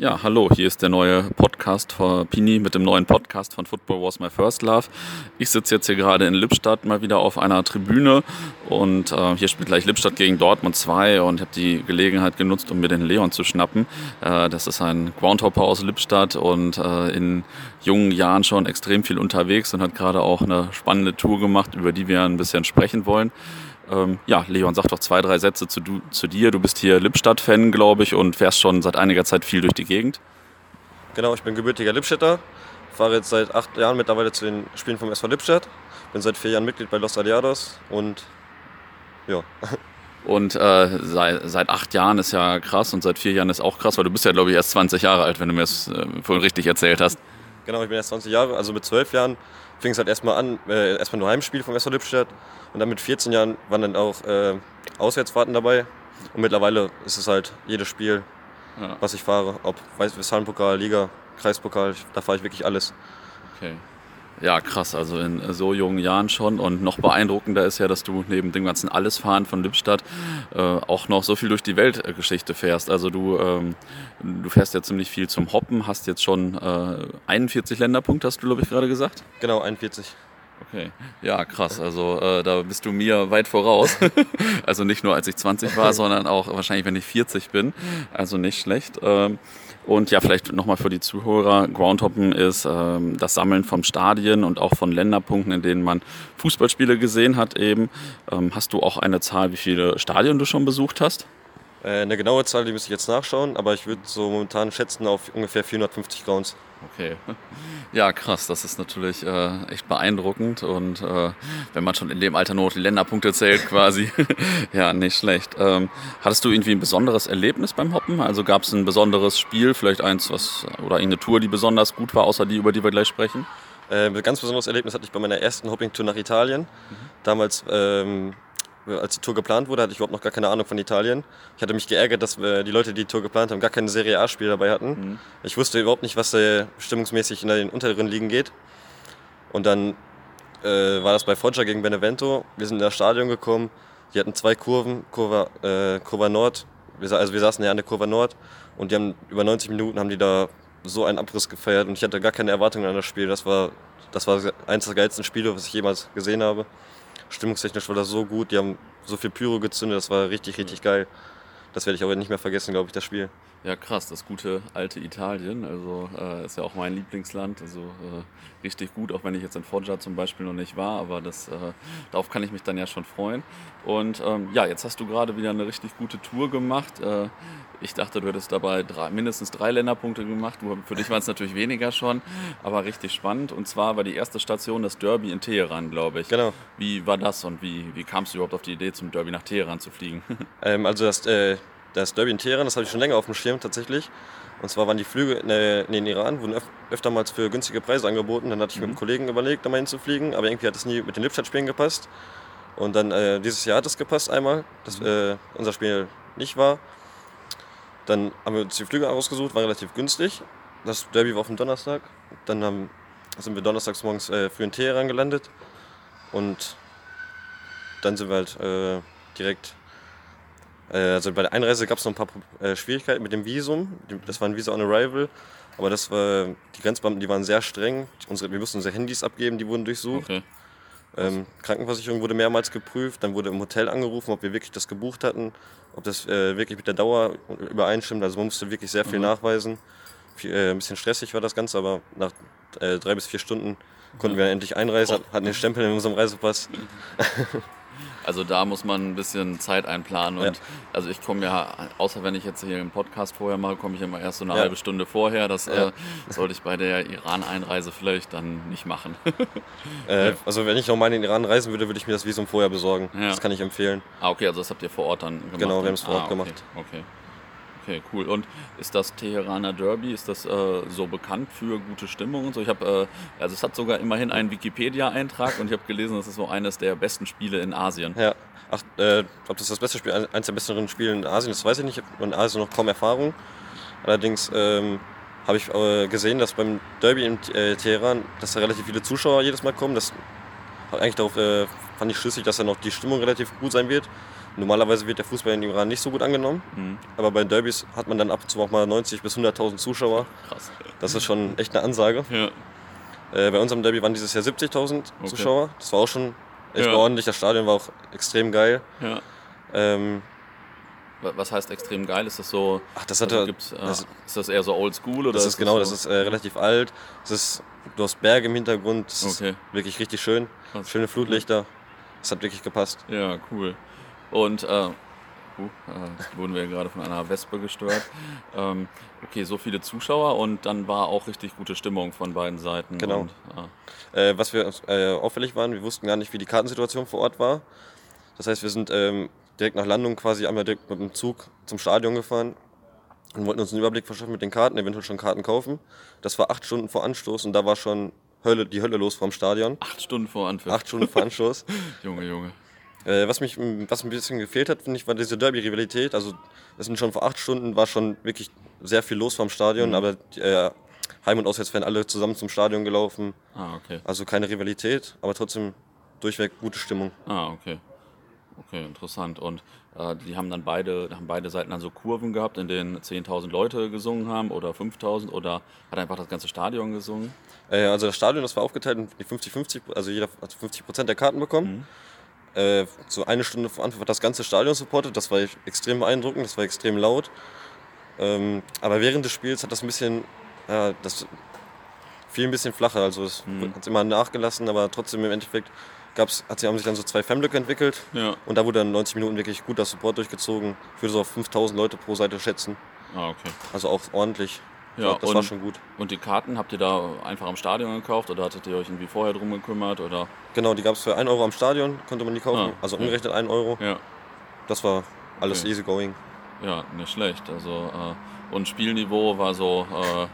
Ja, hallo, hier ist der neue Podcast von Pini mit dem neuen Podcast von Football Was My First Love. Ich sitze jetzt hier gerade in Lippstadt mal wieder auf einer Tribüne und äh, hier spielt gleich Lippstadt gegen Dortmund 2 und habe die Gelegenheit genutzt, um mir den Leon zu schnappen. Äh, das ist ein Groundhopper aus Lippstadt und äh, in jungen Jahren schon extrem viel unterwegs und hat gerade auch eine spannende Tour gemacht, über die wir ein bisschen sprechen wollen. Ähm, ja, Leon, sag doch zwei, drei Sätze zu, du, zu dir. Du bist hier Lippstadt-Fan, glaube ich, und fährst schon seit einiger Zeit viel durch die Gegend. Genau, ich bin gebürtiger Lippstädter. Fahre jetzt seit acht Jahren mittlerweile zu den Spielen vom SV Lippstadt. Bin seit vier Jahren Mitglied bei Los Aliados und ja. Und äh, seit, seit acht Jahren ist ja krass und seit vier Jahren ist auch krass, weil du bist ja, glaube ich, erst 20 Jahre alt, wenn du mir das äh, vorhin richtig erzählt hast. Genau, ich bin erst 20 Jahre, also mit zwölf Jahren fing es halt erstmal an, äh, erstmal nur Heimspiel vom SV Lippstadt und dann mit 14 Jahren waren dann auch äh, Auswärtsfahrten dabei und mittlerweile ist es halt jedes Spiel, ja. was ich fahre, ob Westfalenpokal, Liga, Kreispokal, da fahre ich wirklich alles. Okay. Ja, krass, also in so jungen Jahren schon. Und noch beeindruckender ist ja, dass du neben dem ganzen Allesfahren von Lippstadt äh, auch noch so viel durch die Weltgeschichte fährst. Also du, ähm, du fährst ja ziemlich viel zum Hoppen, hast jetzt schon äh, 41 Länderpunkte, hast du, glaube ich, gerade gesagt? Genau, 41. Okay, ja, krass. Also äh, da bist du mir weit voraus. also nicht nur als ich 20 war, sondern auch wahrscheinlich, wenn ich 40 bin. Also nicht schlecht. Ähm, und ja, vielleicht nochmal für die Zuhörer, Groundhoppen ist ähm, das Sammeln von Stadien und auch von Länderpunkten, in denen man Fußballspiele gesehen hat eben. Ähm, hast du auch eine Zahl, wie viele Stadien du schon besucht hast? Äh, eine genaue Zahl, die müsste ich jetzt nachschauen, aber ich würde so momentan schätzen auf ungefähr 450 Grounds. Okay. Ja, krass. Das ist natürlich äh, echt beeindruckend. Und äh, wenn man schon in dem Alter nur die Länderpunkte zählt, quasi, ja, nicht schlecht. Ähm, hattest du irgendwie ein besonderes Erlebnis beim Hoppen? Also gab es ein besonderes Spiel, vielleicht eins, was oder eine Tour, die besonders gut war, außer die, über die wir gleich sprechen? Äh, ein ganz besonderes Erlebnis hatte ich bei meiner ersten Hopping-Tour nach Italien. Mhm. Damals ähm, als die Tour geplant wurde, hatte ich überhaupt noch gar keine Ahnung von Italien. Ich hatte mich geärgert, dass die Leute, die die Tour geplant haben, gar kein Serie A-Spiel dabei hatten. Mhm. Ich wusste überhaupt nicht, was äh, stimmungsmäßig in den unteren Ligen geht. Und dann äh, war das bei Foggia gegen Benevento. Wir sind in das Stadion gekommen. Die hatten zwei Kurven, Kurva, äh, Kurva Nord. Wir, also wir saßen ja an der Kurva Nord und die haben über 90 Minuten haben die da so einen Abriss gefeiert und ich hatte gar keine Erwartungen an das Spiel. Das war, das war eines der geilsten Spiele, was ich jemals gesehen habe stimmungstechnisch war das so gut. Die haben so viel Pyro gezündet, das war richtig, richtig geil. Das werde ich aber nicht mehr vergessen, glaube ich, das Spiel. Ja, krass, das gute alte Italien. Also äh, ist ja auch mein Lieblingsland. Also äh, richtig gut, auch wenn ich jetzt in Foggia zum Beispiel noch nicht war. Aber das, äh, darauf kann ich mich dann ja schon freuen. Und ähm, ja, jetzt hast du gerade wieder eine richtig gute Tour gemacht. Äh, ich dachte, du hättest dabei drei, mindestens drei Länderpunkte gemacht. Für dich waren es natürlich weniger schon, aber richtig spannend. Und zwar war die erste Station das Derby in Teheran, glaube ich. Genau. Wie war das und wie, wie kamst du überhaupt auf die Idee, zum Derby nach Teheran zu fliegen? Ähm, also das, äh, das Derby in Teheran, das habe ich schon länger auf dem Schirm tatsächlich. Und zwar waren die Flüge in, in den Iran, wurden öf öftermals für günstige Preise angeboten. Dann hatte ich mhm. mit einem Kollegen überlegt, da mal hinzufliegen, aber irgendwie hat es nie mit den Lippstadt-Spielen gepasst. Und dann äh, dieses Jahr hat es gepasst einmal, dass mhm. äh, unser Spiel nicht war. Dann haben wir uns die Flüge ausgesucht, war relativ günstig. Das Derby war auf dem Donnerstag. Dann haben, sind wir donnerstags morgens äh, früh in Teheran gelandet. Und dann sind wir halt äh, direkt. Äh, also bei der Einreise gab es noch ein paar äh, Schwierigkeiten mit dem Visum. Das war ein Visa on Arrival. Aber das war, die Grenzbeamten, die waren sehr streng. Unsere, wir mussten unsere Handys abgeben, die wurden durchsucht. Okay. Ähm, Krankenversicherung wurde mehrmals geprüft, dann wurde im Hotel angerufen, ob wir wirklich das gebucht hatten, ob das äh, wirklich mit der Dauer übereinstimmt. Also man musste wirklich sehr viel mhm. nachweisen. Viel, äh, ein bisschen stressig war das Ganze, aber nach äh, drei bis vier Stunden konnten wir endlich einreisen, hatten den Stempel in unserem Reisepass. Also da muss man ein bisschen Zeit einplanen. Und ja. also ich komme ja, außer wenn ich jetzt hier einen Podcast vorher mache, komme ich immer erst so eine ja. halbe Stunde vorher. Das ja. äh, sollte ich bei der Iran-Einreise vielleicht dann nicht machen. äh, also wenn ich nochmal in den Iran reisen würde, würde ich mir das Visum vorher besorgen. Das kann ich empfehlen. Ah, okay, also das habt ihr vor Ort dann gemacht? Genau, wir haben es vor Ort ah, okay. gemacht. Okay. Okay, cool. Und ist das Teheraner Derby, ist das äh, so bekannt für gute Stimmung und so? Ich habe, äh, also es hat sogar immerhin einen Wikipedia-Eintrag und ich habe gelesen, das ist so eines der besten Spiele in Asien. Ja. Ach, äh, ob das das beste Spiel, eines der besseren Spiele in Asien ist, weiß ich nicht. Ich habe in Asien noch kaum Erfahrung. Allerdings ähm, habe ich äh, gesehen, dass beim Derby in äh, Teheran, dass da relativ viele Zuschauer jedes Mal kommen. Das eigentlich darauf äh, fand ich schlüssig, dass dann noch die Stimmung relativ gut sein wird. Normalerweise wird der Fußball in Iran nicht so gut angenommen, Mhm. aber bei Derbys hat man dann ab und zu auch mal 90 bis 100.000 Zuschauer. Krass. Das ist schon echt eine Ansage. Ja. Äh, bei unserem Derby waren dieses Jahr 70.000 Okay. Zuschauer. Das war auch schon echt Ja. ordentlich. Das Stadion war auch extrem geil. ja. Ähm, Wa- Was heißt extrem geil? Ist das so. ach, das Also hatte. gibt's, äh, das- ist das eher so oldschool oder das ist genau, das so? ist äh, relativ alt. Das ist, du hast Berge im Hintergrund. Das Okay. ist wirklich richtig schön. Krass. Schöne Flutlichter. Das hat wirklich gepasst. Ja, cool. Und, äh, uh, äh, wurden wir gerade von einer Wespe gestört. ähm, okay, so viele Zuschauer und dann war auch richtig gute Stimmung von beiden Seiten. Genau. Und, ah, Äh, was wir äh, auffällig waren, wir wussten gar nicht, wie die Kartensituation vor Ort war. Das heißt, wir sind ähm, direkt nach Landung quasi einmal direkt mit dem Zug zum Stadion gefahren und wollten uns einen Überblick verschaffen mit den Karten, eventuell schon Karten kaufen. Das war acht Stunden vor Anstoß und da war schon Hölle, die Hölle los vom Stadion. acht Stunden vor Anpfiff. Acht Stunden vor Anstoß. Junge, Junge. Äh, was mich was ein bisschen gefehlt hat, finde ich, war diese Derby-Rivalität. Also es sind schon vor acht Stunden war schon wirklich sehr viel los vom Stadion, aber die, äh, Heim- und Auswärtsfans alle zusammen zum Stadion gelaufen. Ah, okay. Also keine Rivalität, aber trotzdem durchweg gute Stimmung. Ah, okay. Okay, interessant. Und äh, die haben dann beide, haben beide Seiten dann so Kurven gehabt, in denen 10.000 Leute gesungen haben oder 5.000 oder hat einfach das ganze Stadion gesungen? Äh, also das Stadion, das war aufgeteilt in die 50-50, also jeder hat 50 Prozent der Karten bekommen. Äh, so eine Stunde vor Anfang hat das ganze Stadion supportet, das war extrem beeindruckend, das war extrem laut. Ähm, aber während des Spiels hat das ein bisschen, ja, das fiel ein bisschen flacher, also es hat immer nachgelassen, aber trotzdem im Endeffekt gab's, hat, haben sich dann so zwei Fanblöcke entwickelt Ja. und da wurde dann 90 Minuten wirklich guter Support durchgezogen. Ich würde so auf 5000 Leute pro Seite schätzen, Ah, okay. also auch ordentlich. Ja, das war und- schon gut. Und die Karten habt ihr da einfach am Stadion gekauft oder hattet ihr euch irgendwie vorher drum gekümmert oder? Genau, die gab es für 1 Euro am Stadion, konnte man die kaufen. Ah, also umgerechnet 1 Euro. Ja, Das war alles Okay. easy going. ja, nicht schlecht. Also äh, und Spielniveau war so. Äh,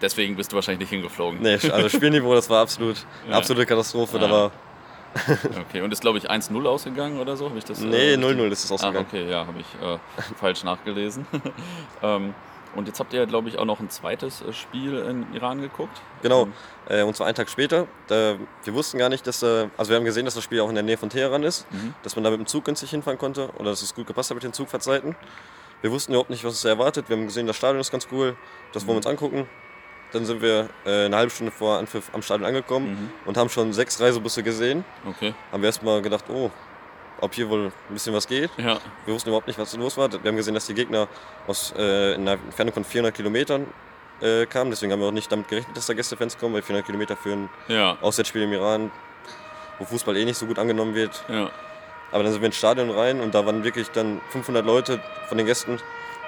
deswegen bist du wahrscheinlich nicht hingeflogen. Nee, also Spielniveau, das war absolut eine Ja. absolute Katastrophe. Ja. Da war, Okay, und ist glaube ich 1-0 ausgegangen oder so? Habe ich das? nee, äh, 0-0 ist es Ah, ausgegangen. okay, ja, habe ich äh, falsch nachgelesen. ähm, und jetzt habt ihr, glaube ich, auch noch ein zweites äh, Spiel in Iran geguckt. Genau, Ähm, äh, und zwar einen Tag später. Wir wussten gar nicht, dass, äh, also wir haben gesehen, dass das Spiel auch in der Nähe von Teheran ist, Mhm. dass man da mit dem Zug günstig hinfahren konnte oder dass es gut gepasst hat mit den Zugfahrtzeiten. Wir wussten überhaupt nicht, was uns erwartet. Wir haben gesehen, das Stadion ist ganz cool, das wollen wir uns angucken. Dann sind wir eine halbe Stunde vor Anpfiff am Stadion angekommen Mhm. und haben schon sechs Reisebusse gesehen. Okay, Haben wir erstmal gedacht, oh, ob hier wohl ein bisschen was geht. ja, Wir wussten überhaupt nicht, was los war. Wir haben gesehen, dass die Gegner aus äh, in einer Entfernung von 400 Kilometern äh, kamen. Deswegen haben wir auch nicht damit gerechnet, dass da Gästefans kommen, weil 400 Kilometer für ein ja, Auswärtsspiel im Iran, wo Fußball eh nicht so gut angenommen wird. ja. Aber dann sind wir ins Stadion rein und da waren wirklich dann 500 Leute von den Gästen,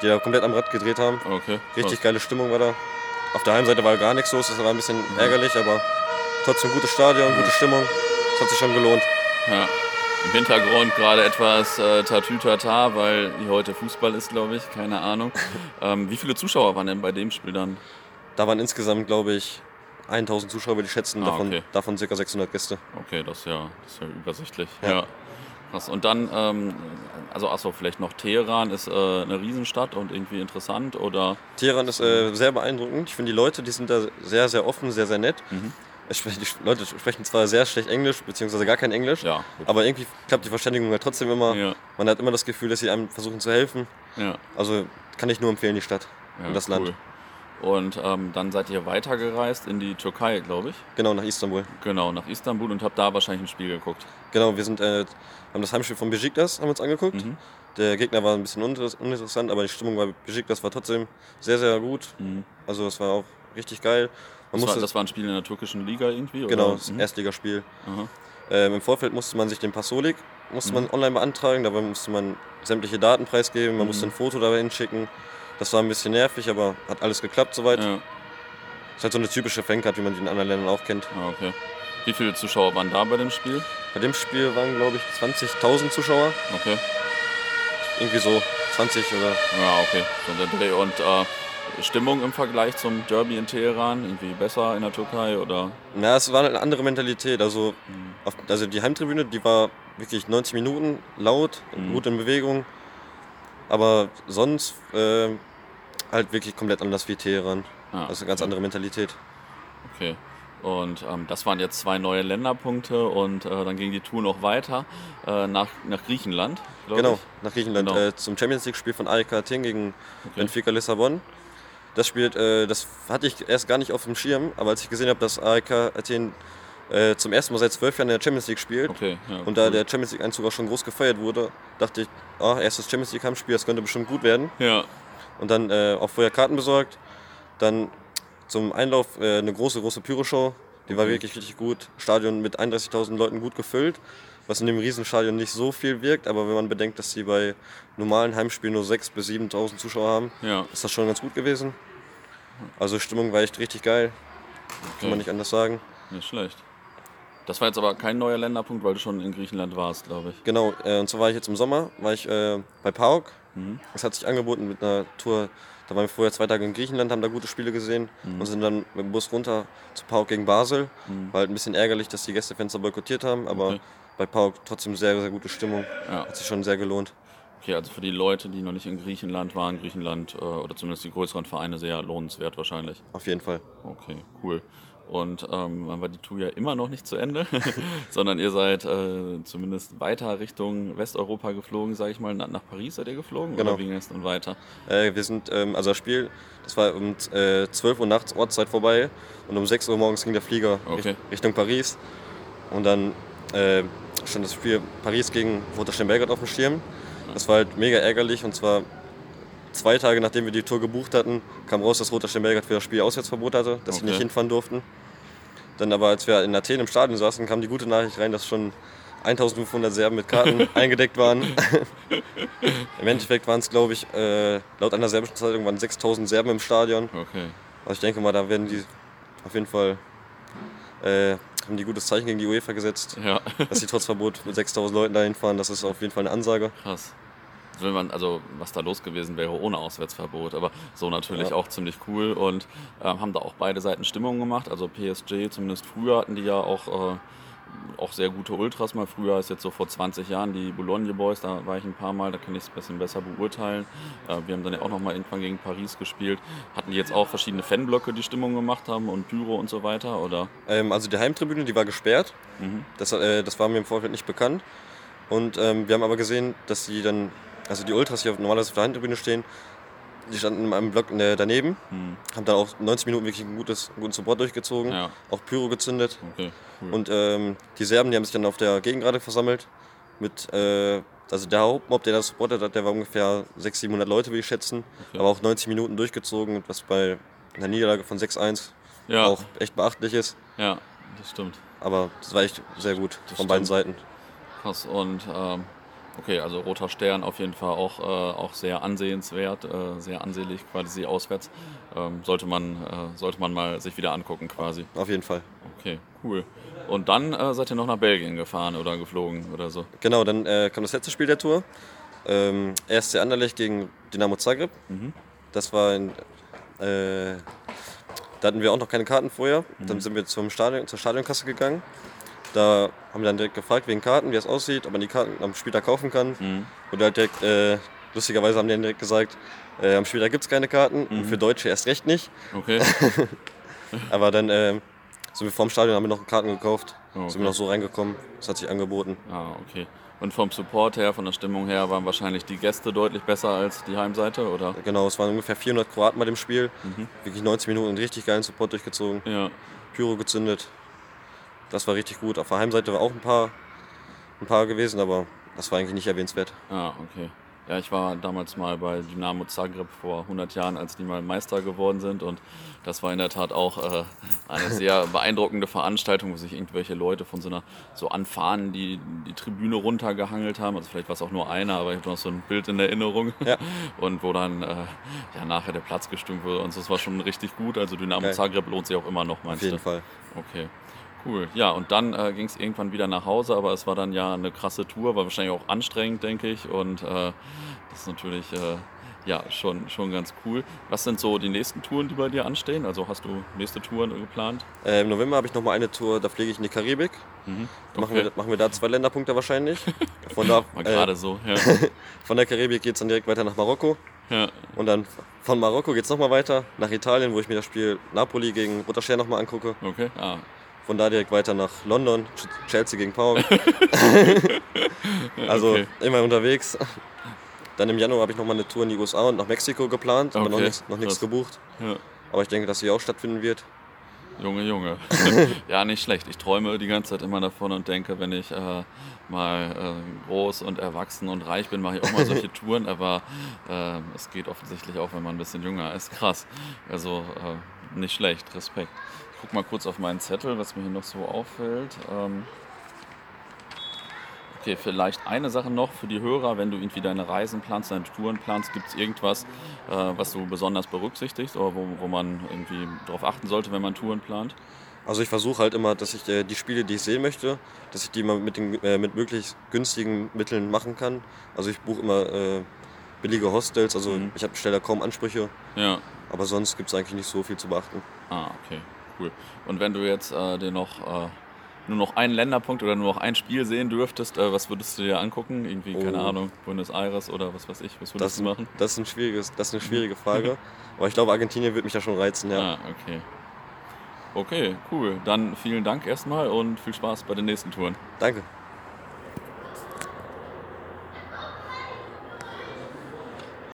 die da komplett am Rad gedreht haben. Okay. Richtig geile Stimmung war da. Auf der Heimseite war gar nichts los, das war ein bisschen ärgerlich, aber trotzdem gutes Stadion, gute Stimmung. Das hat sich schon gelohnt. Ja. Im Hintergrund gerade etwas äh, Tatütata, weil hier heute Fußball ist, glaube ich, keine Ahnung. ähm, wie viele Zuschauer waren denn bei dem Spiel dann? Da waren insgesamt, glaube ich, 1000 Zuschauer, würde ich schätzen, Ah, davon, okay. davon ca. 600 Gäste. Okay, das ist ja, das ist ja übersichtlich. Ja. Ja. Krass. Und dann, ähm, also achso, vielleicht noch Teheran ist äh, eine Riesenstadt und irgendwie interessant oder? Teheran ist äh, sehr beeindruckend. Ich finde die Leute, die sind da sehr, sehr offen, sehr, sehr nett. Mhm. Sprechen, die Leute sprechen zwar sehr schlecht Englisch, beziehungsweise gar kein Englisch, Ja, aber irgendwie klappt die Verständigung ja trotzdem immer. Ja. Man hat immer das Gefühl, dass sie einem versuchen zu helfen. Ja, Also kann ich nur empfehlen, die Stadt und das Land. Und ähm, dann seid ihr weitergereist in die Türkei, glaube ich. Genau, nach Istanbul. Genau, nach Istanbul und habt da wahrscheinlich ein Spiel geguckt. Genau, wir sind, äh, haben das Heimspiel von Besiktas haben wir uns angeguckt. Mhm. Der Gegner war ein bisschen uninter- uninteressant, aber die Stimmung bei Besiktas war trotzdem sehr, sehr gut. Mhm. Also es war auch richtig geil. Man Das war, musste, das war ein Spiel in der türkischen Liga irgendwie? genau, Oder? das Mhm. Erstligaspiel. Ähm, Im Vorfeld musste man sich den Passolik musste man online beantragen, dabei musste man sämtliche Daten preisgeben, man musste ein Foto dabei hinschicken. Das war ein bisschen nervig, aber hat alles geklappt soweit. Ja, Ist halt so eine typische Fancard, wie man die in anderen Ländern auch kennt. ah, okay. Wie viele Zuschauer waren da bei dem Spiel? Bei dem Spiel waren, glaube ich, 20.000 Zuschauer. Okay. Irgendwie so 20 oder. Ja, okay. Und äh, Stimmung im Vergleich zum Derby in Teheran? Irgendwie besser in der Türkei oder? Na, es war eine andere Mentalität. Also, auf, also die Heimtribüne, die war wirklich 90 Minuten laut, Mhm. gut in Bewegung. Aber sonst äh, halt wirklich komplett anders wie Teheran. Ah, Also eine ganz okay. andere Mentalität. Okay. Und ähm, das waren jetzt zwei neue Länderpunkte und äh, dann ging die Tour noch weiter äh, nach, nach Griechenland. Genau, ich. nach Griechenland Genau. äh, zum Champions League-Spiel von AEK Athen gegen Okay. Benfica Lissabon. Das Spiel, äh, das hatte ich erst gar nicht auf dem Schirm, aber als ich gesehen habe, dass AEK Athen äh, zum ersten Mal seit zwölf Jahren in der Champions League spielt Okay, ja, und da cool. der Champions League-Einzug auch schon groß gefeiert wurde, dachte ich, ah, erstes Champions League-Heimspiel, das könnte bestimmt gut werden. Ja, Und dann äh, auch vorher Karten besorgt. Dann zum Einlauf äh, eine große, große Pyroshow. Die war Okay. wirklich richtig gut. Stadion mit 31.000 Leuten gut gefüllt. Was in dem Riesenstadion nicht so viel wirkt, aber wenn man bedenkt, dass sie bei normalen Heimspielen nur 6.000 bis 7.000 Zuschauer haben, ja, ist das schon ganz gut gewesen. Also Stimmung war echt richtig geil, kann okay. man nicht anders sagen. Nicht schlecht. Das war jetzt aber kein neuer Länderpunkt, weil du schon in Griechenland warst, glaube ich. Genau, äh, und zwar war ich jetzt im Sommer, war ich äh, bei PAOK. Mhm. Es hat sich angeboten mit einer Tour, da waren wir vorher zwei Tage in Griechenland, haben da gute Spiele gesehen Mhm. und sind dann mit dem Bus runter zu PAOK gegen Basel. Mhm. War halt ein bisschen ärgerlich, dass die Gästefenster boykottiert haben, aber Okay. Bei PAOK trotzdem sehr, sehr gute Stimmung. Ja. Hat sich schon sehr gelohnt. Okay, also für die Leute, die noch nicht in Griechenland waren, Griechenland äh, oder zumindest die größeren Vereine sehr lohnenswert wahrscheinlich. Auf jeden Fall. Okay, cool. Und ähm, dann war die Tour ja immer noch nicht zu Ende, sondern ihr seid äh, zumindest weiter Richtung Westeuropa geflogen, sage ich mal. Na, nach Paris seid ihr geflogen? Genau. Oder wie ging es dann weiter? Äh, wir sind, ähm, also das Spiel, das war um äh, 12 Uhr nachts Ortszeit vorbei und um 6 Uhr morgens ging der Flieger Okay. Richt- Richtung Paris. Und dann äh, stand das Spiel Paris gegen Roter Belgrad auf dem Schirm. Das war halt mega ärgerlich und zwar zwei Tage nachdem wir die Tour gebucht hatten, kam raus, dass Roter Belgrad für das Spiel Auswärtsverbot hatte, dass sie Okay. nicht hinfahren durften. Dann aber, als wir in Athen im Stadion saßen, kam die gute Nachricht rein, dass schon 1500 Serben mit Karten eingedeckt waren. Im Endeffekt waren es, glaube ich, äh, laut einer serbischen Zeitung waren 6000 Serben im Stadion. Okay. Also ich denke mal, da werden die auf jeden Fall äh, haben die gutes Zeichen gegen die UEFA gesetzt, Ja, dass sie trotz Verbot mit 6000 Leuten dahin fahren. Das ist auf jeden Fall eine Ansage. krass. Will man, also was da los gewesen wäre ohne Auswärtsverbot, aber so natürlich Ja. auch ziemlich cool und ähm, haben da auch beide Seiten Stimmung gemacht. Also PSG, zumindest früher hatten die ja auch, äh, auch sehr gute Ultras mal. Früher ist jetzt so vor 20 Jahren die Boulogne Boys, da war ich ein paar Mal, da kann ich es ein bisschen besser beurteilen. Äh, wir haben dann ja auch noch mal irgendwann gegen Paris gespielt. Hatten die jetzt auch verschiedene Fanblöcke, die Stimmung gemacht haben und Pyro und so weiter, oder? Ähm, also die Heimtribüne, die war gesperrt. Mhm. Das, äh, das war mir im Vorfeld nicht bekannt. Und ähm, wir haben aber gesehen, dass die dann, also die Ultras, die normalerweise auf der Heimtribüne stehen, die standen in einem Block daneben, Hm. haben dann auch 90 Minuten wirklich einen, gutes, einen guten Support durchgezogen, Ja, auch Pyro gezündet. okay, cool. Und ähm, die Serben, die haben sich dann auf der Gegengrade versammelt. Mit, äh, also der Hauptmob, der das supportet hat, der war ungefähr 600, 700 Leute, würde ich schätzen. Okay. Aber auch 90 Minuten durchgezogen, was bei einer Niederlage von 6-1 ja, auch echt beachtlich ist. ja, das stimmt. Aber das war echt sehr gut Das von beiden stimmt. Seiten. Krass. Und ähm, okay, also Roter Stern auf jeden Fall auch, äh, auch sehr ansehenswert, äh, sehr ansehlich quasi auswärts. Ähm, sollte, man, äh, sollte man mal sich wieder angucken quasi. Auf jeden Fall. Okay, cool. Und dann äh, seid ihr noch nach Belgien gefahren oder geflogen oder so. Genau, dann äh, kam das letzte Spiel der Tour. Ähm, erst der Anderlecht gegen Dynamo Zagreb. Mhm. Das war in, äh, da hatten wir auch noch keine Karten vorher. Mhm. Dann sind wir zum Stadion, zur Stadionkasse gegangen. Da haben wir dann direkt gefragt wegen Karten, wie es aussieht, ob man die Karten am Spieltag kaufen kann. Mhm. Und halt direkt, äh, lustigerweise haben die dann direkt gesagt, äh, am Spieltag gibt es keine Karten Mhm. und für Deutsche erst recht nicht. Okay. Aber dann äh, sind wir vorm Stadion, haben wir noch Karten gekauft, Oh, sind wir noch so reingekommen. Das hat sich angeboten. Ah, okay. Und vom Support her, von der Stimmung her, waren wahrscheinlich die Gäste deutlich besser als die Heimseite, oder? Genau, es waren ungefähr 400 Kroaten bei dem Spiel. Mhm. Wirklich 90 Minuten richtig geilen Support durchgezogen. Ja. Pyro gezündet. Das war richtig gut. Auf der Heimseite war auch ein paar, ein paar gewesen, aber das war eigentlich nicht erwähnenswert. Ah, okay. Ja, ich war damals mal bei Dynamo Zagreb vor 100 Jahren, als die mal Meister geworden sind. Und das war in der Tat auch äh, eine sehr beeindruckende Veranstaltung, wo sich irgendwelche Leute von so einer so anfahren, die die Tribüne runtergehangelt haben. Also vielleicht war es auch nur einer, aber ich habe noch so ein Bild in Erinnerung. Ja. Und wo dann äh, ja, nachher der Platz gestimmt wurde. Und das war schon richtig gut. Also Dynamo Geil. Zagreb lohnt sich auch immer noch, Auf meinst jeden du? Fall. Okay, cool. Ja, und dann äh, ging es irgendwann wieder nach Hause, aber es war dann ja eine krasse Tour, war wahrscheinlich auch anstrengend, denke ich. Und äh, das ist natürlich äh, ja schon, schon ganz cool. Was sind so die nächsten Touren, die bei dir anstehen? Also hast du nächste Touren geplant? Äh, Im November habe ich noch mal eine Tour, da fliege ich in die Karibik. Mhm. Machen, wir, machen wir da zwei Länderpunkte wahrscheinlich. Von da, Mal äh, gerade so, ja. von der Karibik geht es dann direkt weiter nach Marokko. Ja. Und dann von Marokko geht es nochmal weiter nach Italien, wo ich mir das Spiel Napoli gegen Roter nochmal angucke. Okay. Ah. Von da direkt weiter nach London, Chelsea gegen Pauk. also Okay. immer unterwegs. Dann im Januar habe ich nochmal eine Tour in die USA und nach Mexiko geplant, aber noch Okay, nichts noch nichts gebucht. Ja. Aber ich denke, dass sie auch stattfinden wird. Junge, Junge. ja, nicht schlecht. Ich träume die ganze Zeit immer davon und denke, wenn ich äh, mal äh, groß und erwachsen und reich bin, mache ich auch mal solche Touren. Aber äh, es geht offensichtlich auch, wenn man ein bisschen jünger ist. Krass. Also äh, nicht schlecht. Respekt. Ich guck mal kurz auf meinen Zettel, was mir hier noch so auffällt. Ähm, Okay, vielleicht eine Sache noch für die Hörer, wenn du irgendwie deine Reisen planst, deine Touren planst, gibt es irgendwas, äh, was du besonders berücksichtigst oder wo, wo man irgendwie darauf achten sollte, wenn man Touren plant? Also ich versuche halt immer, dass ich äh, die Spiele, die ich sehen möchte, dass ich die mal mit, den, äh, mit möglichst günstigen Mitteln machen kann. Also ich buche immer äh, billige Hostels, also Mhm. ich habe stelle da kaum Ansprüche, Ja. aber sonst gibt es eigentlich nicht so viel zu beachten. Ah, okay, cool. Und wenn du jetzt äh, dir noch äh, nur noch einen Länderpunkt oder nur noch ein Spiel sehen dürftest, äh, was würdest du dir angucken? Irgendwie, keine Oh. Ahnung, Buenos Aires oder was weiß ich, was Das, würdest du machen? das, ist, ein schwieriges, das ist eine schwierige Frage, aber ich glaube, Argentinien wird mich da schon reizen. Ja. Ah, okay. Okay, cool. Dann vielen Dank erstmal und viel Spaß bei den nächsten Touren. Danke.